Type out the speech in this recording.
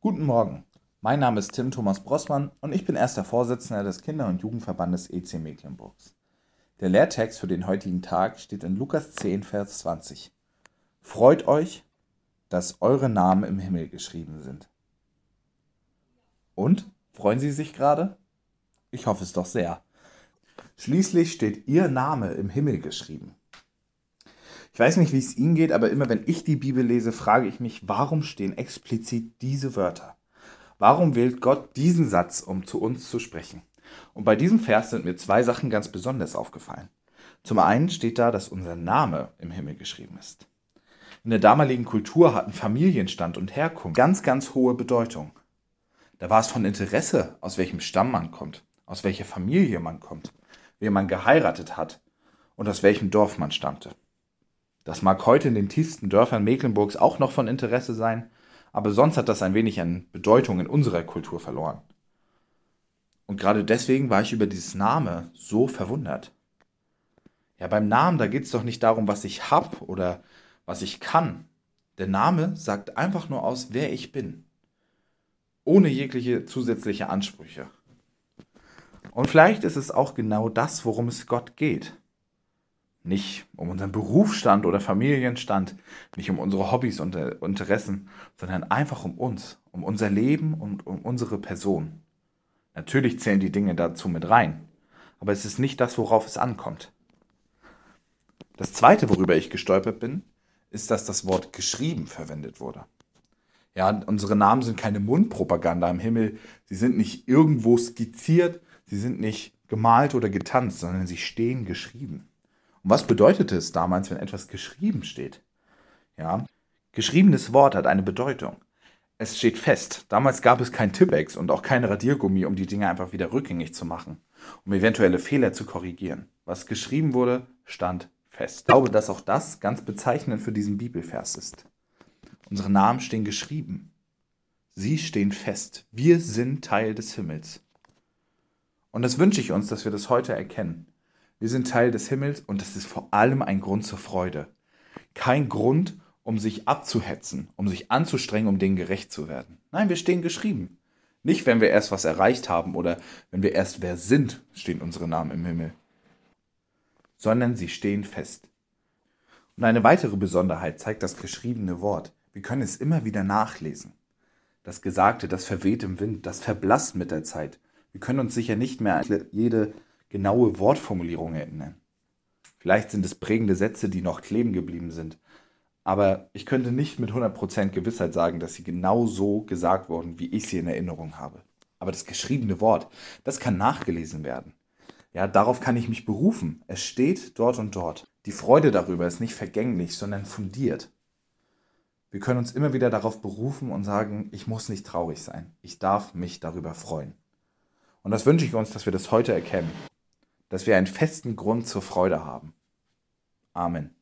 Guten Morgen, mein Name ist Tim Thomas Brossmann und ich bin erster Vorsitzender des Kinder- und Jugendverbandes EC Mecklenburgs. Der Lehrtext für den heutigen Tag steht in Lukas 10, Vers 20. Freut euch, dass eure Namen im Himmel geschrieben sind. Und? Freuen Sie sich gerade? Ich hoffe es doch sehr. Schließlich steht Ihr Name im Himmel geschrieben. Ich weiß nicht, wie es Ihnen geht, aber immer wenn ich die Bibel lese, frage ich mich, warum stehen explizit diese Wörter? Warum wählt Gott diesen Satz, um zu uns zu sprechen? Und bei diesem Vers sind mir zwei Sachen ganz besonders aufgefallen. Zum einen steht da, dass unser Name im Himmel geschrieben ist. In der damaligen Kultur hatten Familienstand und Herkunft ganz, ganz hohe Bedeutung. Da war es von Interesse, aus welchem Stamm man kommt, aus welcher Familie man kommt, wer man geheiratet hat und aus welchem Dorf man stammte. Das mag heute in den tiefsten Dörfern Mecklenburgs auch noch von Interesse sein, aber sonst hat das ein wenig an Bedeutung in unserer Kultur verloren. Und gerade deswegen war ich über dieses Name so verwundert. Ja, beim Namen, da geht es doch nicht darum, was ich hab oder was ich kann. Der Name sagt einfach nur aus, wer ich bin. Ohne jegliche zusätzliche Ansprüche. Und vielleicht ist es auch genau das, worum es Gott geht. Nicht um unseren Berufsstand oder Familienstand, nicht um unsere Hobbys und äh, Interessen, sondern einfach um uns, um unser Leben und um unsere Person. Natürlich zählen die Dinge dazu mit rein, aber es ist nicht das, worauf es ankommt. Das Zweite, worüber ich gestolpert bin, ist, dass das Wort geschrieben verwendet wurde. Ja, unsere Namen sind keine Mundpropaganda im Himmel, sie sind nicht irgendwo skizziert, sie sind nicht gemalt oder getanzt, sondern sie stehen geschrieben. Und was bedeutete es damals, wenn etwas geschrieben steht? Ja, geschriebenes Wort hat eine Bedeutung. Es steht fest. Damals gab es kein Tippex und auch kein Radiergummi, um die Dinge einfach wieder rückgängig zu machen, um eventuelle Fehler zu korrigieren. Was geschrieben wurde, stand fest. Ich glaube, dass auch das ganz bezeichnend für diesen Bibelvers ist. Unsere Namen stehen geschrieben. Sie stehen fest. Wir sind Teil des Himmels. Und das wünsche ich uns, dass wir das heute erkennen. Wir sind Teil des Himmels und das ist vor allem ein Grund zur Freude. Kein Grund, um sich abzuhetzen, um sich anzustrengen, um denen gerecht zu werden. Nein, wir stehen geschrieben. Nicht, wenn wir erst was erreicht haben oder wenn wir erst wer sind, stehen unsere Namen im Himmel, sondern sie stehen fest. Und eine weitere Besonderheit zeigt das geschriebene Wort. Wir können es immer wieder nachlesen. Das Gesagte, das verweht im Wind, das verblasst mit der Zeit. Wir können uns sicher nicht mehr jede genaue Wortformulierung erinnern. Vielleicht sind es prägende Sätze, die noch kleben geblieben sind. Aber ich könnte nicht mit 100% Gewissheit sagen, dass sie genau so gesagt wurden, wie ich sie in Erinnerung habe. Aber das geschriebene Wort, das kann nachgelesen werden. Ja, darauf kann ich mich berufen. Es steht dort und dort. Die Freude darüber ist nicht vergänglich, sondern fundiert. Wir können uns immer wieder darauf berufen und sagen, ich muss nicht traurig sein. Ich darf mich darüber freuen. Und das wünsche ich uns, dass wir das heute erkennen dass wir einen festen Grund zur Freude haben. Amen.